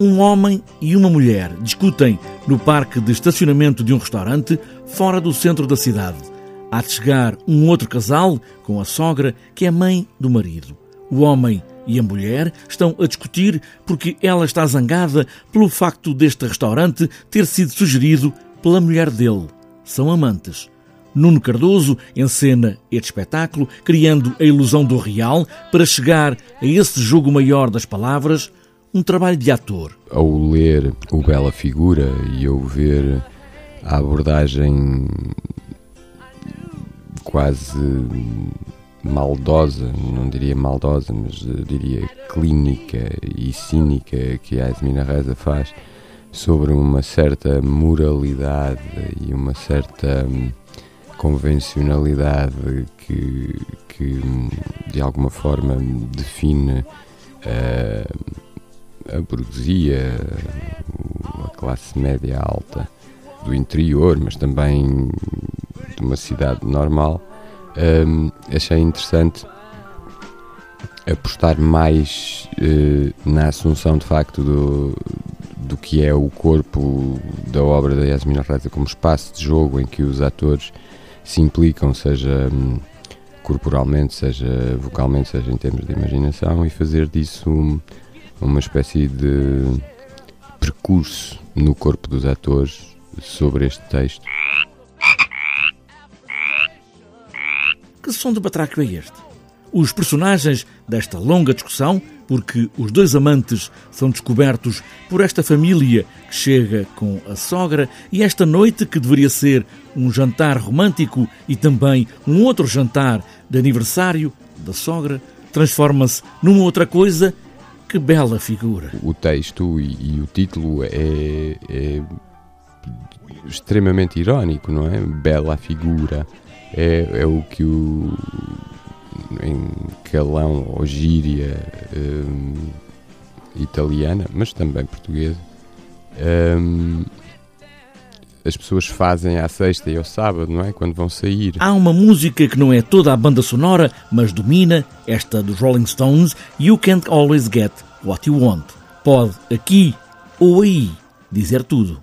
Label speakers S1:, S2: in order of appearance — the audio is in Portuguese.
S1: Um homem e uma mulher discutem no parque de estacionamento de um restaurante fora do centro da cidade. Há de chegar um outro casal com a sogra, que é mãe do marido. O homem e a mulher estão a discutir porque ela está zangada pelo facto deste restaurante ter sido sugerido pela mulher dele. São amantes. Nuno Cardoso encena este espetáculo, criando a ilusão do real para chegar a esse jogo maior das palavras um trabalho de ator.
S2: Ao ler o Bela Figura e ao ver a abordagem quase maldosa, não diria maldosa, mas diria clínica e cínica que a Esmina Reza faz sobre uma certa moralidade e uma certa convencionalidade que, que de alguma forma define uh, a burguesia, a classe média alta do interior, mas também de uma cidade normal, um, achei interessante apostar mais uh, na assunção de facto do, do que é o corpo da obra da Yasmina Reza como espaço de jogo em que os atores se implicam, seja um, corporalmente, seja vocalmente, seja em termos de imaginação, e fazer disso um, uma espécie de percurso no corpo dos atores sobre este texto.
S1: Que som de batraco é este? Os personagens desta longa discussão, porque os dois amantes são descobertos por esta família que chega com a sogra e esta noite que deveria ser um jantar romântico e também um outro jantar de aniversário da sogra, transforma-se numa outra coisa que bela figura!
S2: O texto e, e o título é, é, extremamente irónico, não é? Bela figura. É, é o que o. em calão ou gíria um, italiana, mas também portuguesa. Um, as pessoas fazem à sexta e ao sábado, não é? Quando vão sair.
S1: Há uma música que não é toda a banda sonora, mas domina, esta dos Rolling Stones, You Can't Always Get What You Want. Pode aqui ou aí dizer tudo.